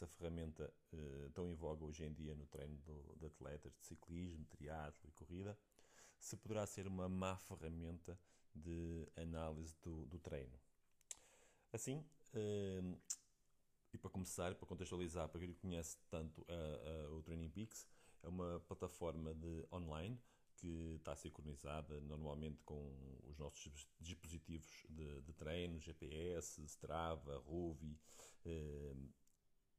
essa ferramenta uh, tão em voga hoje em dia no treino do, de atletas de ciclismo, triatlo e corrida, se poderá ser uma má ferramenta de análise do, do treino. Assim, uh, e para começar, para contextualizar, para quem conhece tanto uh, o Training Peaks, é uma plataforma de online que está sincronizada normalmente com os nossos dispositivos de, de treino, GPS, Strava, Ruvi, eh,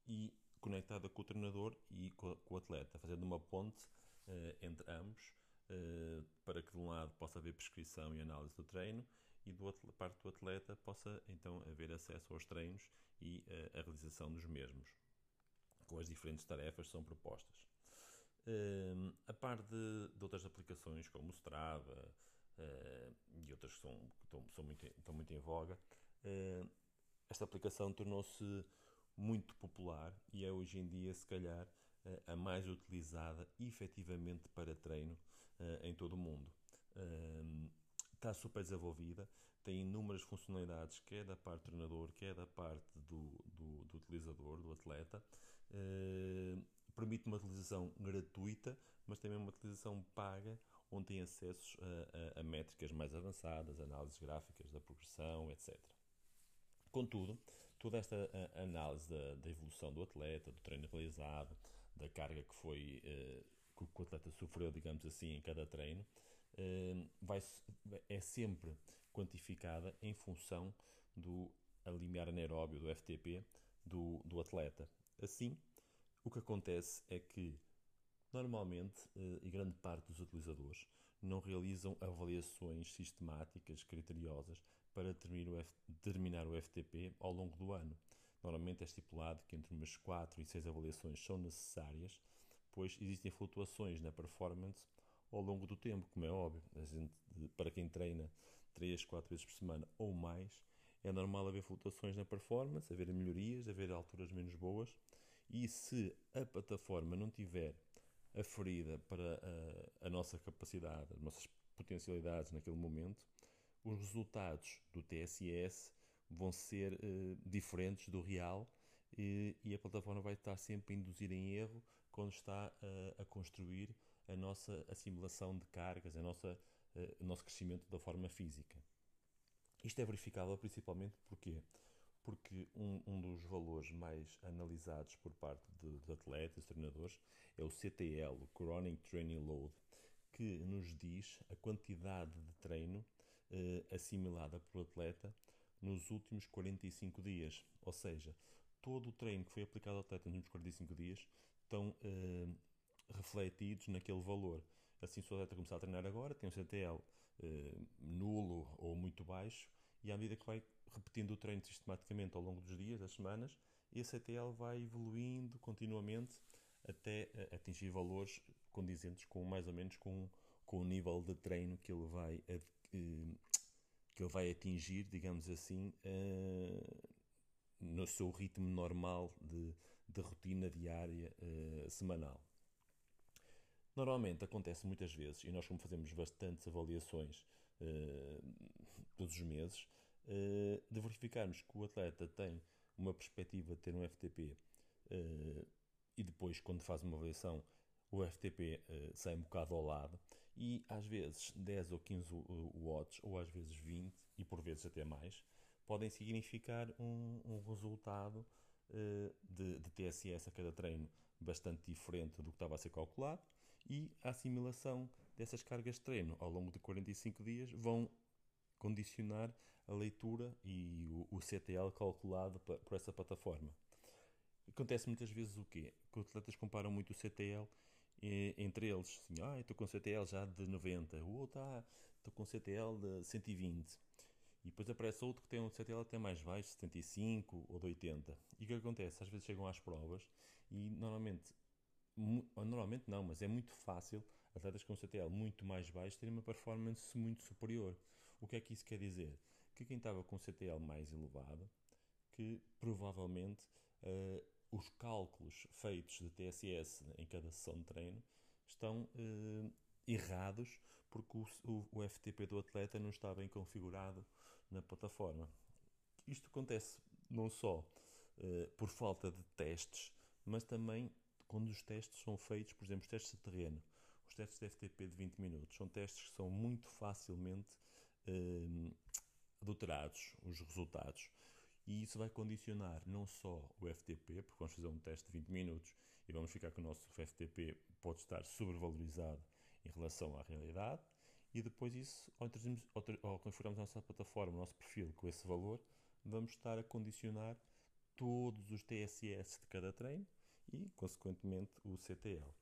e conectada com o treinador e com, o atleta, fazendo uma ponte eh, entre ambos eh, para que de um lado possa haver prescrição e análise do treino e do outro, parte do atleta possa então haver acesso aos treinos e eh, a realização dos mesmos, com as diferentes tarefas que são propostas. Uh, a par de, de, outras aplicações como o Strava uh, e outras que são, estão, são muito, estão muito em voga, uh, esta aplicação tornou-se muito popular e é hoje em dia, se calhar, a mais utilizada efetivamente para treino em todo o mundo. está super desenvolvida, tem inúmeras funcionalidades, quer da parte do treinador, quer da parte do, do, do utilizador, do atleta permite uma utilização gratuita, mas também uma utilização paga, onde tem acesso a, a, a métricas mais avançadas, análises gráficas da progressão, etc. Contudo, toda esta análise da, da, evolução do atleta, do treino realizado, da carga que foi eh, que o atleta sofreu, digamos assim, em cada treino, eh, vai, é sempre quantificada em função do limiar anaeróbio, do FTP, do, do atleta. Assim, o que acontece é que, normalmente, eh, e grande parte dos utilizadores não realizam avaliações sistemáticas, criteriosas, para determinar o FTP ao longo do ano. Normalmente é estipulado que entre umas 4 e 6 avaliações são necessárias, pois existem flutuações na performance ao longo do tempo, como é óbvio. Gente, para quem treina 3, 4 vezes por semana ou mais, é normal haver flutuações na performance, haver melhorias, haver alturas menos boas e se a plataforma não tiver aferida para a, a nossa capacidade, as nossas potencialidades naquele momento, os resultados do TSS vão ser uh, diferentes do real e, a plataforma vai estar sempre a induzir em erro quando está uh, a construir a nossa assimilação de cargas, a nossa, uh, o nosso crescimento da forma física. Isto é verificável principalmente porque porque um, um dos valores mais analisados por parte de, de atletas, treinadores, é o CTL, o Chronic Training Load, que nos diz a quantidade de treino eh, assimilada pelo atleta nos últimos 45 dias. Ou seja, todo o treino que foi aplicado ao atleta nos últimos 45 dias estão eh, refletidos naquele valor. Assim, se o atleta começar a treinar agora, tem um CTL eh, nulo ou muito baixo, e à medida que vai repetindo o treino sistematicamente ao longo dos dias, das semanas, esse ATL vai evoluindo continuamente até eh, atingir valores condizentes com mais ou menos com, com o nível de treino que ele vai, eh, que ele vai atingir, digamos assim, eh, no seu ritmo normal de, de rotina diária semanal. Normalmente acontece muitas vezes, e nós como fazemos bastantes avaliações todos os meses, de verificarmos que o atleta tem uma perspectiva de ter um FTP eh, e depois, quando faz uma avaliação, o FTP eh, sai um bocado ao lado e às vezes 10 ou 15 watts, ou às vezes 20 e por vezes até mais, podem significar um, um resultado uh, de, de, TSS a cada treino bastante diferente do que estava a ser calculado e a assimilação dessas cargas de treino ao longo de 45 dias vão condicionar a leitura e o, o CTL calculado por essa plataforma. Acontece muitas vezes o quê? Que os atletas comparam muito o CTL entre eles. Assim, ah, estou com CTL já de 90, o outro, ah, estou com CTL de 120. E depois aparece outro que tem um CTL até mais baixo, 75 ou de 80. E o que acontece? Às vezes chegam às provas e normalmente, normalmente não, mas é muito fácil atletas com CTL muito mais baixo terem uma performance muito superior. O que é que isso quer dizer? Que quem estava com CTL mais elevado, que provavelmente uh, os cálculos feitos de TSS em cada sessão de treino estão uh, errados porque o, o, FTP do atleta não está bem configurado na plataforma. Isto acontece não só uh, por falta de testes, mas também quando os testes são feitos, por exemplo, os testes de terreno, os testes de FTP de 20 minutos, são testes que são muito facilmente uh, adulterados, os resultados. E isso vai condicionar não só o FTP, porque vamos fazer um teste de 20 minutos e vamos ficar com o nosso FTP pode estar sobrevalorizado em relação à realidade, e depois isso, ao, ao, configurarmos a nossa plataforma, o nosso perfil com esse valor, vamos estar a condicionar todos os TSS de cada treino e, consequentemente, o CTL.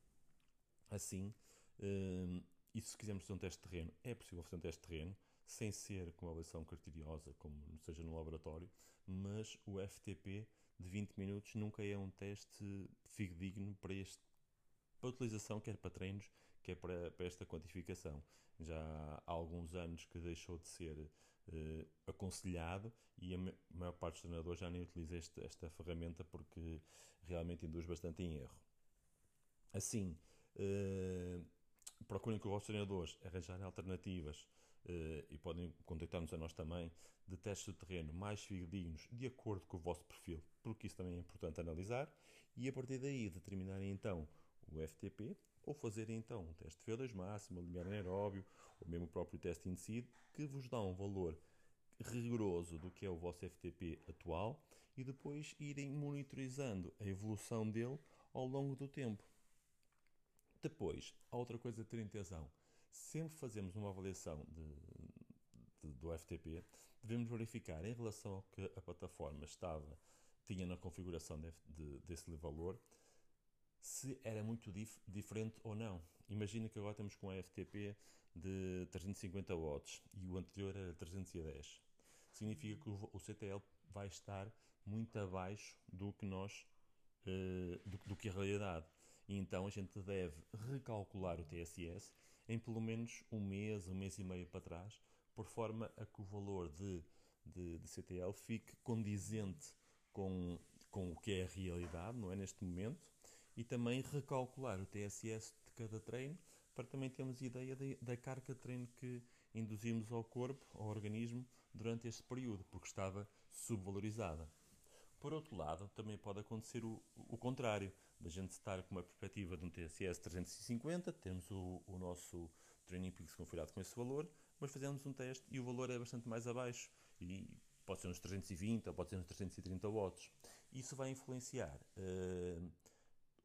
Assim, um, e se quisermos fazer um teste de terreno, é possível fazer um teste de terreno, sem ser com uma avaliação criteriosa, como seja no laboratório, mas o FTP de 20 minutos nunca é um teste fidedigno para, este, para utilização, quer para treinos, quer para, para esta quantificação. Já há alguns anos que deixou de ser uh, aconselhado e a maior parte dos treinadores já nem utiliza este, esta ferramenta porque realmente induz bastante em erro. Assim, uh, procurem com os vossos treinadores arranjar alternativas e podem contactar-nos a nós também. De testes de terreno mais fidedignos de acordo com o vosso perfil, porque isso também é importante analisar. E a partir daí determinarem então o FTP ou fazerem então um teste de VO2 máximo, limiar anaeróbio ou mesmo o próprio teste INSEED que vos dá um valor rigoroso do que é o vosso FTP atual e depois irem monitorizando a evolução dele ao longo do tempo. Depois, há outra coisa a ter atenção sempre fazemos uma avaliação de, de, do FTP, devemos verificar em relação ao que a plataforma estava, tinha na configuração de, de, desse valor, se era muito dif, diferente ou não. Imagina que agora temos com um FTP de 350 watts e o anterior era 310. Significa que o, o CTL vai estar muito abaixo do que nós, uh, do, do que a realidade. E então a gente deve recalcular o TSS em pelo menos um mês, um mês e meio para trás, por forma a que o valor de, de, de CTL fique condizente com, com o que é a realidade, não é? Neste momento, e também recalcular o TSS de cada treino para também termos ideia de, da carga de treino que induzimos ao corpo, ao organismo, durante este período, porque estava subvalorizada. Por outro lado, também pode acontecer o, o contrário da gente estar com uma perspectiva de um TSS 350, temos o, o nosso Training Peaks configurado com esse valor, mas fazemos um teste e o valor é bastante mais abaixo, e pode ser uns 320 ou pode ser uns 330 watts. Isso vai influenciar uh,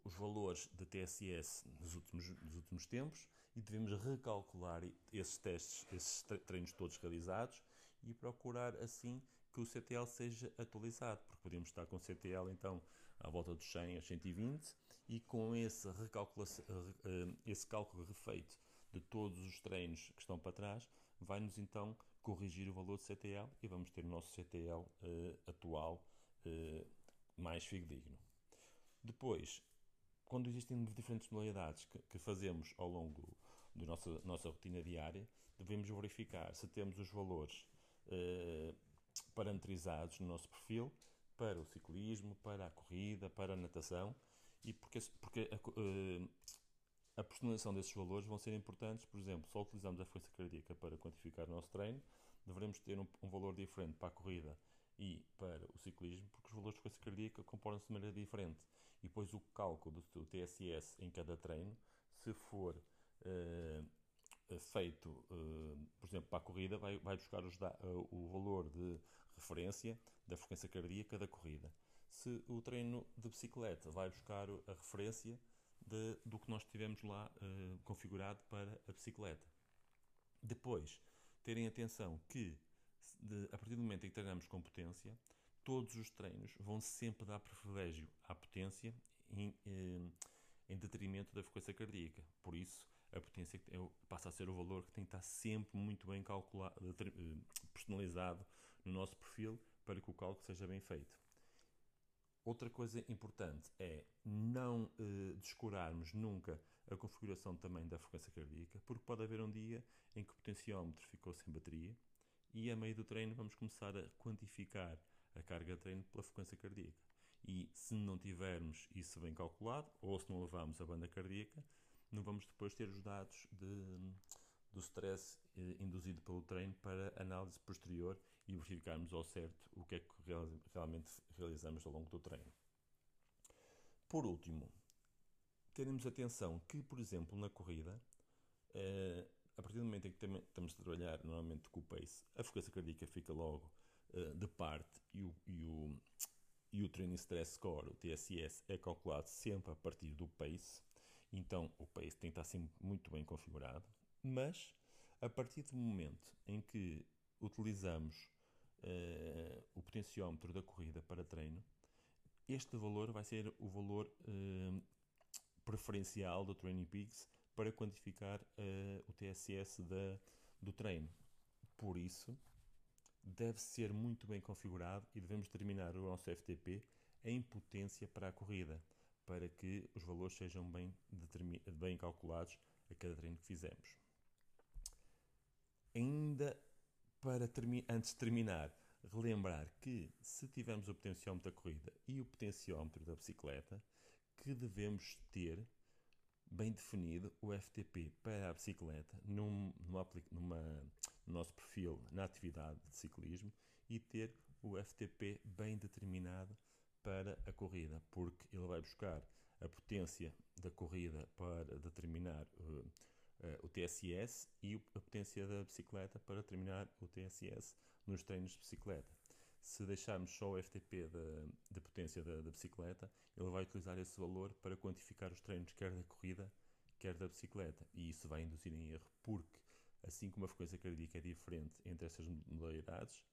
os valores de TSS nos últimos, nos últimos tempos e devemos recalcular esses testes, esses treinos todos realizados e procurar assim que o CTL seja atualizado, porque podemos estar com o CTL então à volta dos 100 a 120 e com esse, eh, esse cálculo refeito de todos os treinos que estão para trás, vai-nos então corrigir o valor de CTL e vamos ter o nosso CTL eh, atual mais fidedigno. Depois, quando existem diferentes modalidades que, que fazemos ao longo da nossa, nossa rotina diária, devemos verificar se temos os valores uh, parametrizados no nosso perfil para o ciclismo, para a corrida, para a natação e porque, porque a, uh, a personalização desses valores vão ser importantes. Por exemplo, só utilizamos a frequência cardíaca para quantificar o nosso treino, devemos ter um, um, valor diferente para a corrida e para o ciclismo, porque os valores de frequência cardíaca comportam-se de maneira diferente. E depois o cálculo do TSS em cada treino, se for uh, feito, uh, por exemplo, para a corrida, vai, buscar o valor de referência da frequência cardíaca da corrida. Se o treino de bicicleta vai buscar a referência de, do que nós tivemos lá uh, configurado para a bicicleta. Depois, terem atenção que, de, a partir do momento em que treinamos com potência, todos os treinos vão sempre dar privilégio à potência em, em, em detrimento da frequência cardíaca. Por isso, a potência passa a ser o valor que tem que estar sempre muito bem calculado, eh, personalizado no nosso perfil para que o cálculo seja bem feito. Outra coisa importante é não eh, descurarmos nunca a configuração também da frequência cardíaca, porque pode haver um dia em que o potenciómetro ficou sem bateria e a meio do treino vamos começar a quantificar a carga de treino pela frequência cardíaca. E se não tivermos isso bem calculado, ou se não levarmos a banda cardíaca, não vamos depois ter os dados de, do stress eh, induzido pelo treino para análise posterior e verificarmos ao certo o que é que realmente realizamos ao longo do treino. Por último, teremos atenção que, por exemplo, na corrida, eh, a partir do momento em que estamos a trabalhar normalmente com o pace, a frequência cardíaca fica logo uh, de parte e o, e, o, e o Training Stress Score, o TSS, é calculado sempre a partir do pace. Então o pace tem que estar sempre muito bem configurado. Mas a partir do momento em que utilizamos uh, o potenciómetro da corrida para treino, este valor vai ser o valor uh, preferencial do Training Peaks para quantificar uh, o TSS da, do treino. Por isso, deve ser muito bem configurado e devemos determinar o nosso FTP em potência para a corrida, para que os valores sejam bem, bem calculados a cada treino que fizemos. Ainda para antes de terminar, relembrar que se tivermos o potenciómetro da corrida e o potenciómetro da bicicleta, que devemos ter bem definido o FTP para a bicicleta num, numa, numa, no nosso perfil na atividade de ciclismo e ter o FTP bem determinado para a corrida, porque ele vai buscar a potência da corrida para determinar uh, uh, o TSS e a potência da bicicleta para determinar o TSS nos treinos de bicicleta. Se deixarmos só o FTP da, da potência da, da, bicicleta, ele vai utilizar esse valor para quantificar os treinos quer da corrida, quer da bicicleta. E isso vai induzir em erro, porque assim como a frequência cardíaca é diferente entre essas modalidades,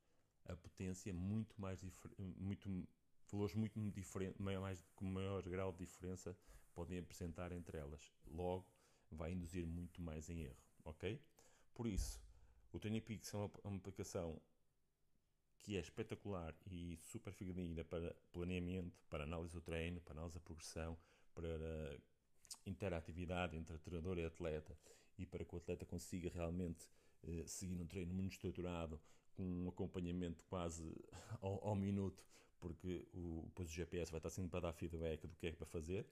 a potência é muito mais muito valores muito diferentes, mais, com maior grau de diferença podem apresentar entre elas. Logo, vai induzir muito mais em erro, ok? Por isso, o Training Peaks é uma, uma aplicação que é espetacular e super fidedigna para planeamento, para análise do treino, para análise da progressão, para interatividade entre treinador e atleta e para que o atleta consiga realmente eh, seguir um treino muito estruturado, com um acompanhamento quase ao, ao minuto, porque o, depois o GPS vai estar sempre para dar feedback do que é para fazer.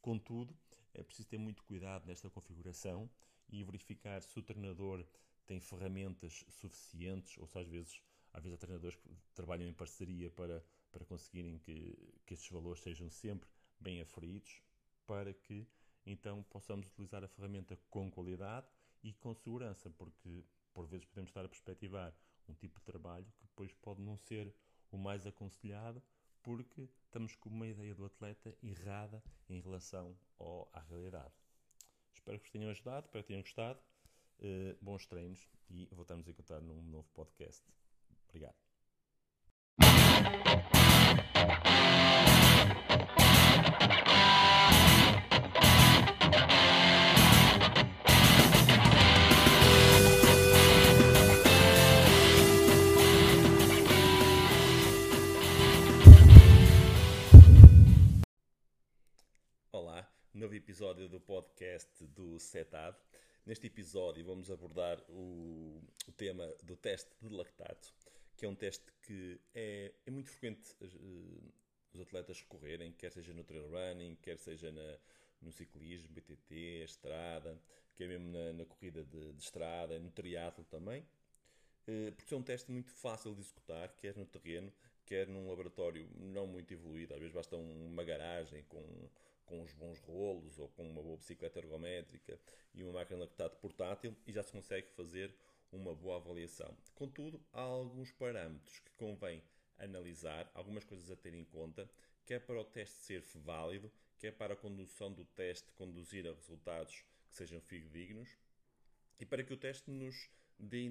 Contudo, é preciso ter muito cuidado nesta configuração e verificar se o treinador tem ferramentas suficientes, ou se às vezes às vezes há treinadores que trabalham em parceria para, para conseguirem que, que estes valores sejam sempre bem aferidos, para que então possamos utilizar a ferramenta com qualidade e com segurança, porque por vezes podemos estar a perspectivar um tipo de trabalho que depois pode não ser o mais aconselhado, porque estamos com uma ideia do atleta errada em relação ao, à realidade. Espero que vos tenham ajudado, espero que tenham gostado. Uh, bons treinos e voltamos a encontrar num novo podcast. Obrigado. Episódio do podcast do CETAD. Neste episódio vamos abordar o, o tema do teste de lactato que é um teste que é, é muito frequente uh, os atletas recorrerem, quer seja no trail running, quer seja na, no ciclismo, BTT, estrada, quer mesmo na, na corrida de, de, estrada, no triatlo também, uh, porque é um teste muito fácil de executar, quer no terreno, quer num laboratório não muito evoluído, às vezes basta uma garagem com, com uns bons rolos ou com uma boa bicicleta ergométrica e uma máquina de lactato portátil e já se consegue fazer uma boa avaliação. Contudo, há alguns parâmetros que convém analisar, algumas coisas a ter em conta, quer para o teste ser válido, quer para a condução do teste conduzir a resultados que sejam fidedignos e para que o teste nos dê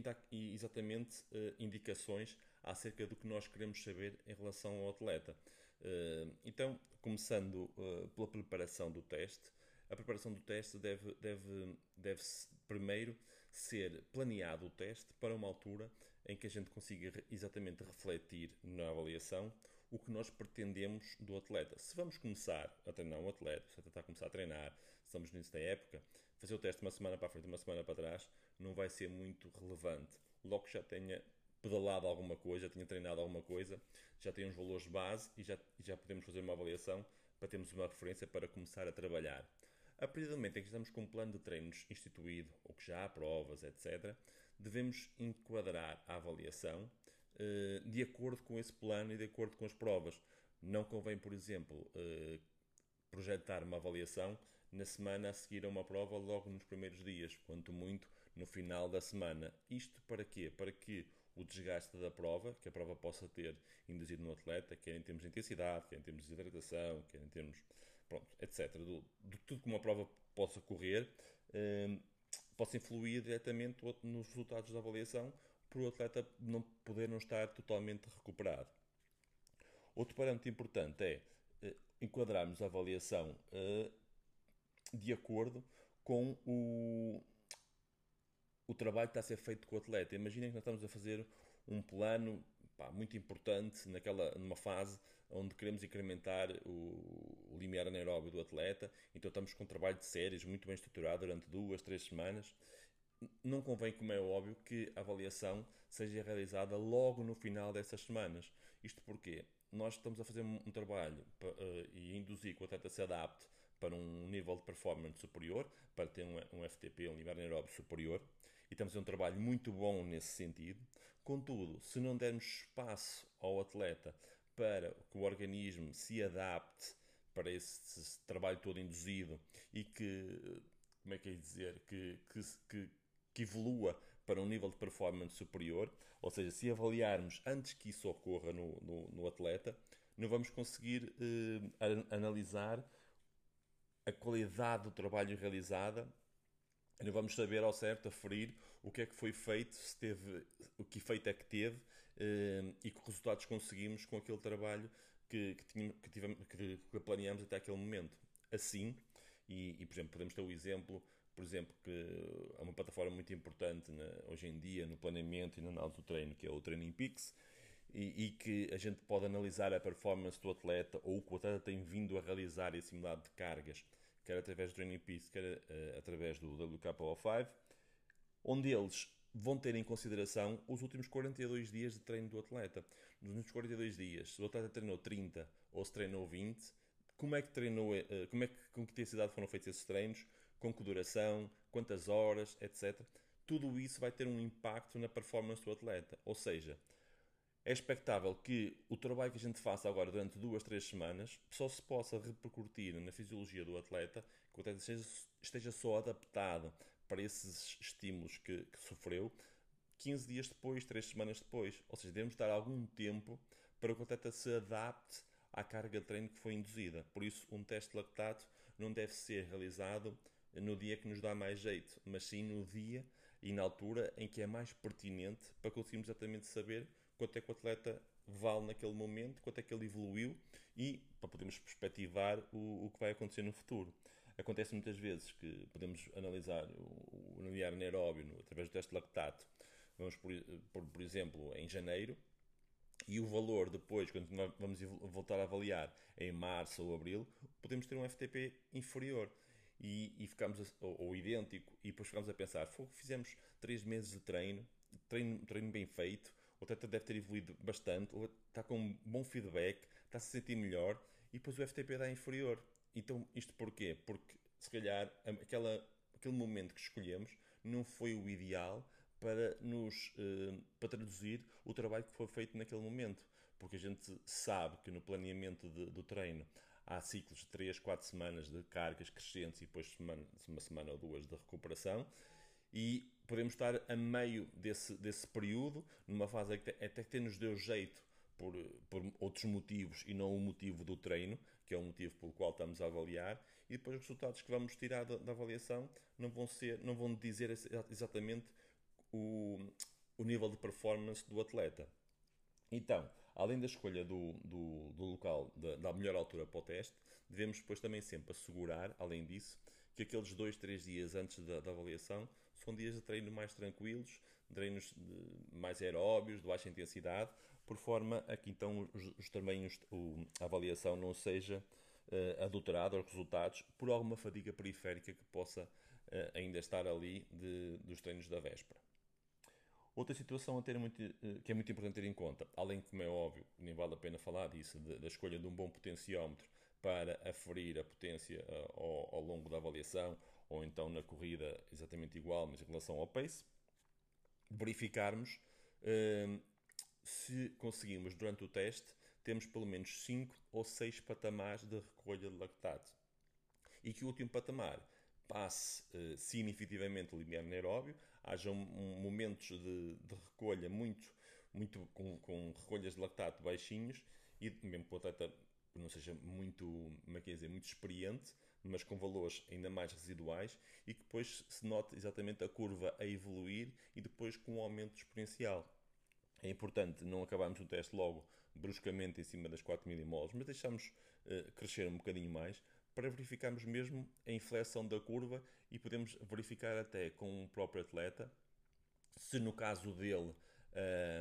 exatamente uh, indicações acerca do que nós queremos saber em relação ao atleta. Uh, então, começando uh, pela preparação do teste, a preparação do teste deve, deve, deve primeiro ser planeado o teste para uma altura em que a gente consiga exatamente refletir na avaliação o que nós pretendemos do atleta. Se vamos começar a treinar um atleta, se a começar a treinar, estamos nisso da época, fazer o teste uma semana para a frente, uma semana para trás, não vai ser muito relevante. Logo que já tenha pedalado alguma coisa, já tenha treinado alguma coisa, já tem uns valores de base e já, já podemos fazer uma avaliação para termos uma referência para começar a trabalhar. A partir do momento em que estamos com um plano de treinos instituído, ou que já há provas, etc., devemos enquadrar a avaliação eh, de acordo com esse plano e de acordo com as provas. Não convém, por exemplo, eh, projetar uma avaliação na semana a seguir a uma prova logo nos primeiros dias, quanto muito no final da semana. Isto para quê? Para que o desgaste da prova, que a prova possa ter induzido no atleta, quer em termos de intensidade, quer em termos de hidratação, quer em termos, pronto, etc., do, de tudo que uma prova possa correr, eh, possa influir diretamente nos resultados da avaliação, por o atleta não poder não estar totalmente recuperado. Outro parâmetro importante é eh, enquadrarmos a avaliação eh, de acordo com o, o trabalho que está a ser feito com o atleta. Imaginem que nós estamos a fazer um plano pá, muito importante naquela, numa fase onde queremos incrementar o, o limiar anaeróbio do atleta, então estamos com um trabalho de séries muito bem estruturado durante duas, três semanas. Não convém, como é óbvio, que a avaliação seja realizada logo no final dessas semanas. Isto porque nós estamos a fazer um, trabalho uh, e induzir que o atleta se adapte para um nível de performance superior, para ter um, FTP, um limiar anaeróbio superior, e estamos a um trabalho muito bom nesse sentido. Contudo, se não dermos espaço ao atleta para que o organismo se adapte para esse, trabalho todo induzido e que, como é que é dizer, que, que, que, que evolua para um nível de performance superior, ou seja, se avaliarmos antes que isso ocorra no, no, no atleta, não vamos conseguir eh, analisar a qualidade do trabalho realizado, não vamos saber ao certo aferir o que é que foi feito, se teve, o que efeito é que teve eh, e que resultados conseguimos com aquele trabalho que, que, tínhamos, que, tivemos, que, planeamos até aquele momento. Assim, e, e, por exemplo, podemos ter o exemplo, por exemplo, que é uma plataforma muito importante na, hoje em dia no planeamento e na análise do treino, que é o Training Peaks, e, e, que a gente pode analisar a performance do atleta ou o que o atleta tem vindo a realizar e simulado de cargas, quer através do Training Peaks, quer uh, através do WKO5, onde eles vão ter em consideração os últimos 42 dias de treino do atleta. Nos últimos 42 dias, se o atleta treinou 30 ou se treinou 20, como é que treinou, uh, como é que, com que intensidade foram feitos esses treinos, com que duração, quantas horas, etc. Tudo isso vai ter um impacto na performance do atleta. Ou seja, é expectável que o trabalho que a gente faça agora durante duas, três semanas só se possa repercutir na fisiologia do atleta, que o atleta esteja, esteja só adaptado para esses estímulos que, que, sofreu 15 dias depois, 3 semanas depois. Ou seja, devemos dar algum tempo para que o atleta se adapte à carga de treino que foi induzida. Por isso, um teste de lactato não deve ser realizado no dia que nos dá mais jeito, mas sim no dia e na altura em que é mais pertinente para conseguirmos exatamente saber quanto é que o atleta vale naquele momento, quanto é que ele evoluiu e para podermos perspectivar o, o que vai acontecer no futuro. Acontece muitas vezes que podemos analisar o, o anaeróbio através do teste de lactato, vamos por, por, por exemplo em janeiro, e o valor depois, quando vamos voltar a avaliar em março ou abril, podemos ter um FTP inferior. E, e ficamos a, ou, ou, idêntico, e depois ficamos a pensar: fizemos 3 meses de treino, treino, treino bem feito, o atleta deve ter evoluído bastante, está com um bom feedback, está a se sentir melhor e depois o FTP dá inferior. Então, isto porquê? Porque se calhar aquela, aquele momento que escolhemos não foi o ideal para nos uh, para traduzir o trabalho que foi feito naquele momento. Porque a gente sabe que no planeamento de, do treino há ciclos de 3, 4 semanas de cargas crescentes e depois semana, uma semana ou duas de recuperação e podemos estar a meio desse, desse período, numa fase que até que nos deu jeito por, por outros motivos e não o motivo do treino, que é o motivo pelo qual estamos a avaliar, e depois os resultados que vamos tirar da, da avaliação não vão, ser, não vão dizer exatamente o, o nível de performance do atleta. Então, além da escolha do, do, do local, da, da, melhor altura para o teste, devemos depois também sempre assegurar, além disso, que aqueles dois, três dias antes da, da avaliação são dias de treino mais tranquilos, treinos mais aeróbios, de baixa intensidade, por forma a que então os, os também os, o, a avaliação não seja uh, adulterada aos resultados por alguma fadiga periférica que possa uh, ainda estar ali de, dos treinos da véspera. Outra situação a ter muito, uh, que é muito importante ter em conta, além como é óbvio, nem vale a pena falar disso, de, da escolha de um bom potenciómetro para aferir a potência ao, ao, longo da avaliação, ou então na corrida exatamente igual, mas em relação ao pace, verificarmos uh, se conseguimos durante o teste, temos pelo menos 5 ou 6 patamares de recolha de lactato. E que o último patamar passe uh, significativamente o limiar anaeróbio, haja momentos de, de, recolha muito, muito com, com, recolhas de lactato baixinhos e mesmo que o atleta não seja muito, como é é dizer, muito experiente, mas com valores ainda mais residuais e que depois se note exatamente a curva a evoluir e depois com um aumento exponencial. É importante não acabarmos o teste logo bruscamente em cima das 4 milimoles, mas deixamos uh, crescer um bocadinho mais para verificarmos mesmo a inflexão da curva e podemos verificar até com o próprio atleta se no caso dele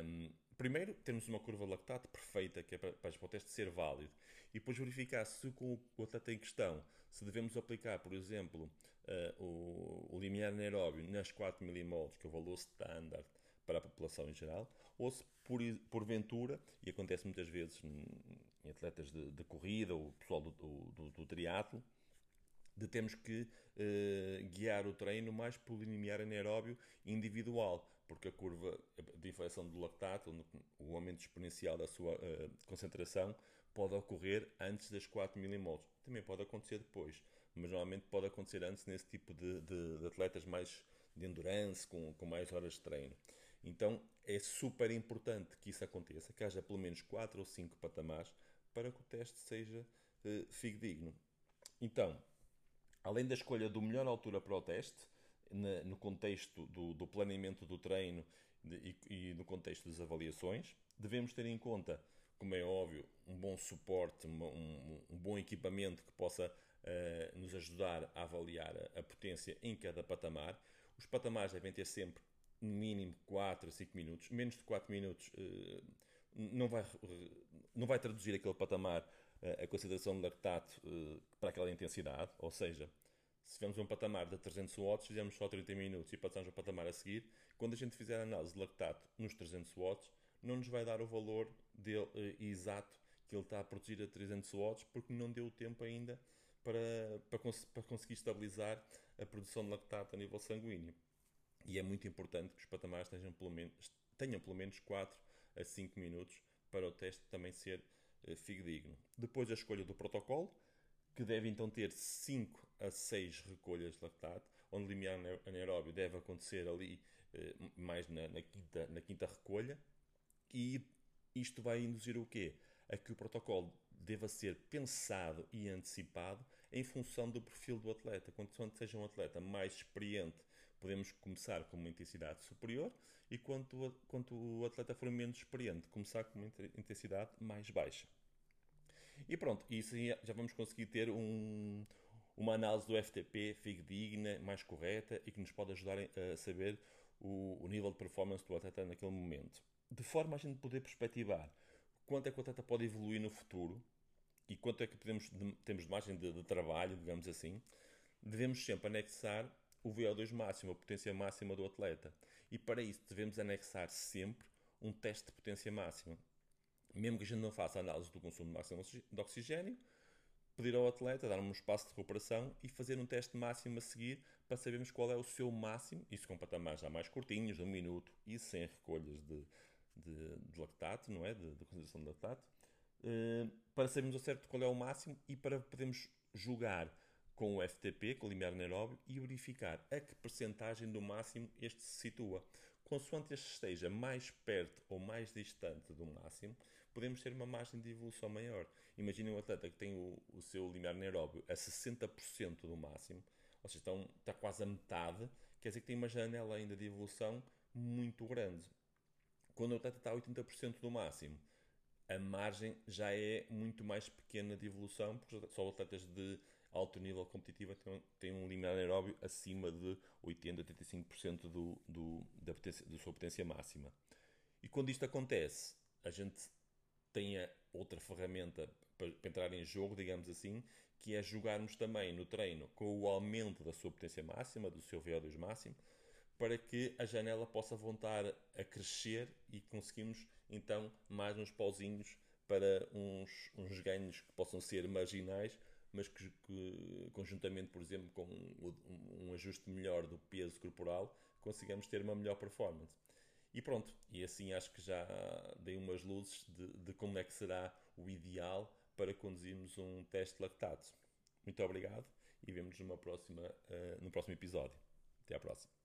um, primeiro temos uma curva de lactato perfeita que é para, para o teste ser válido. E depois verificar se com o atleta em questão se devemos aplicar por exemplo uh, o, o limiar anaeróbio nas 4 milimoles que é o valor standard para a população em geral ou se por, porventura, e acontece muitas vezes em atletas de, de corrida ou pessoal do, do, do triatlo, de termos que uh, guiar o treino mais por limiar anaeróbio individual, porque a curva de inflexão do lactato, o aumento exponencial da sua uh, concentração, pode ocorrer antes das 4 milimoles. Também pode acontecer depois, mas normalmente pode acontecer antes nesse tipo de, de, de atletas mais de endurance, com, com mais horas de treino. Então é super importante que isso aconteça, que haja pelo menos 4 ou 5 patamares para que o teste seja uh, fidedigno. Então, além da escolha do melhor altura para o teste, no contexto do, do, planeamento do treino e, e, no contexto das avaliações, devemos ter em conta, como é óbvio, um bom suporte, um, um, um bom equipamento que possa uh, nos ajudar a avaliar a, a potência em cada patamar. Os patamares devem ter sempre no mínimo 4 a 5 minutos, menos de 4 minutos uh, não, vai, não vai traduzir aquele patamar a consideração de lactato para aquela intensidade, ou seja, se tivermos um patamar de 300 watts, fizemos só 30 minutos e passamos ao patamar a seguir, quando a gente fizer a análise de lactato nos 300 watts, não nos vai dar o valor dele, exato que ele está a produzir a 300 watts, porque não deu tempo ainda para, para, cons para conseguir estabilizar a produção de lactato a nível sanguíneo. E é muito importante que os patamares tenham pelo menos, tenham pelo menos 4 a 5 minutos para o teste também ser fidedigno. Depois a escolha do protocolo, que deve então ter 5 a 6 recolhas de lactato, onde o limiar anaeróbio deve acontecer ali uh, mais na, na, quinta, na quinta recolha, e isto vai induzir o quê? A que o protocolo deva ser pensado e antecipado em função do perfil do atleta. Quanto seja um atleta mais experiente podemos começar com uma intensidade superior e quanto, quanto o atleta for menos experiente, começar com uma intensidade mais baixa. E pronto, isso já vamos conseguir ter um, uma análise do FTP fidedigna, mais correta e que nos pode ajudar a saber o, o, nível de performance do atleta naquele momento. De forma a gente poder perspectivar quanto é que o atleta pode evoluir no futuro e quanto é que podemos, de, temos de margem de, de trabalho, digamos assim, devemos sempre anexar o VO2 máximo, a potência máxima do atleta. E para isso devemos anexar sempre um teste de potência máxima. Mesmo que a gente não faça análise do consumo máximo de oxigênio, pedir ao atleta dar um espaço de recuperação e fazer um teste máximo a seguir para sabermos qual é o seu máximo, isso com patamares já mais curtinhos, de um minuto e sem recolhas de, de, de lactato, não é? De, de concentração de lactato, uh, para sabermos ao certo qual é o máximo e para podermos julgar com o FTP, com o limiar anaeróbio, e verificar a que percentagem do máximo este se situa. Consoante este esteja mais perto ou mais distante do máximo, podemos ter uma margem de evolução maior. Imaginem um atleta que tem o, o seu limiar anaeróbio a 60% do máximo, ou seja, está, está quase a metade, quer dizer que tem uma janela ainda de evolução muito grande. Quando o atleta está a 80% do máximo, a margem já é muito mais pequena de evolução, porque só atletas de alto nível competitivo tem um limiar aeróbio acima de 80, 85% do, do, da, potência, da sua potência máxima. E quando isto acontece, a gente tem outra ferramenta para, para entrar em jogo, digamos assim, que é jogarmos também no treino com o aumento da sua potência máxima, do seu VO2 máximo, para que a janela possa voltar a crescer e conseguimos então mais uns pauzinhos para uns, uns ganhos que possam ser marginais, mas que, que conjuntamente, por exemplo, com um, um, ajuste melhor do peso corporal, consigamos ter uma melhor performance. E pronto, e assim acho que já dei umas luzes de, de como é que será o ideal para conduzirmos um teste lactato. Muito obrigado e vemos numa próxima, uh, no próximo episódio. Até à próxima.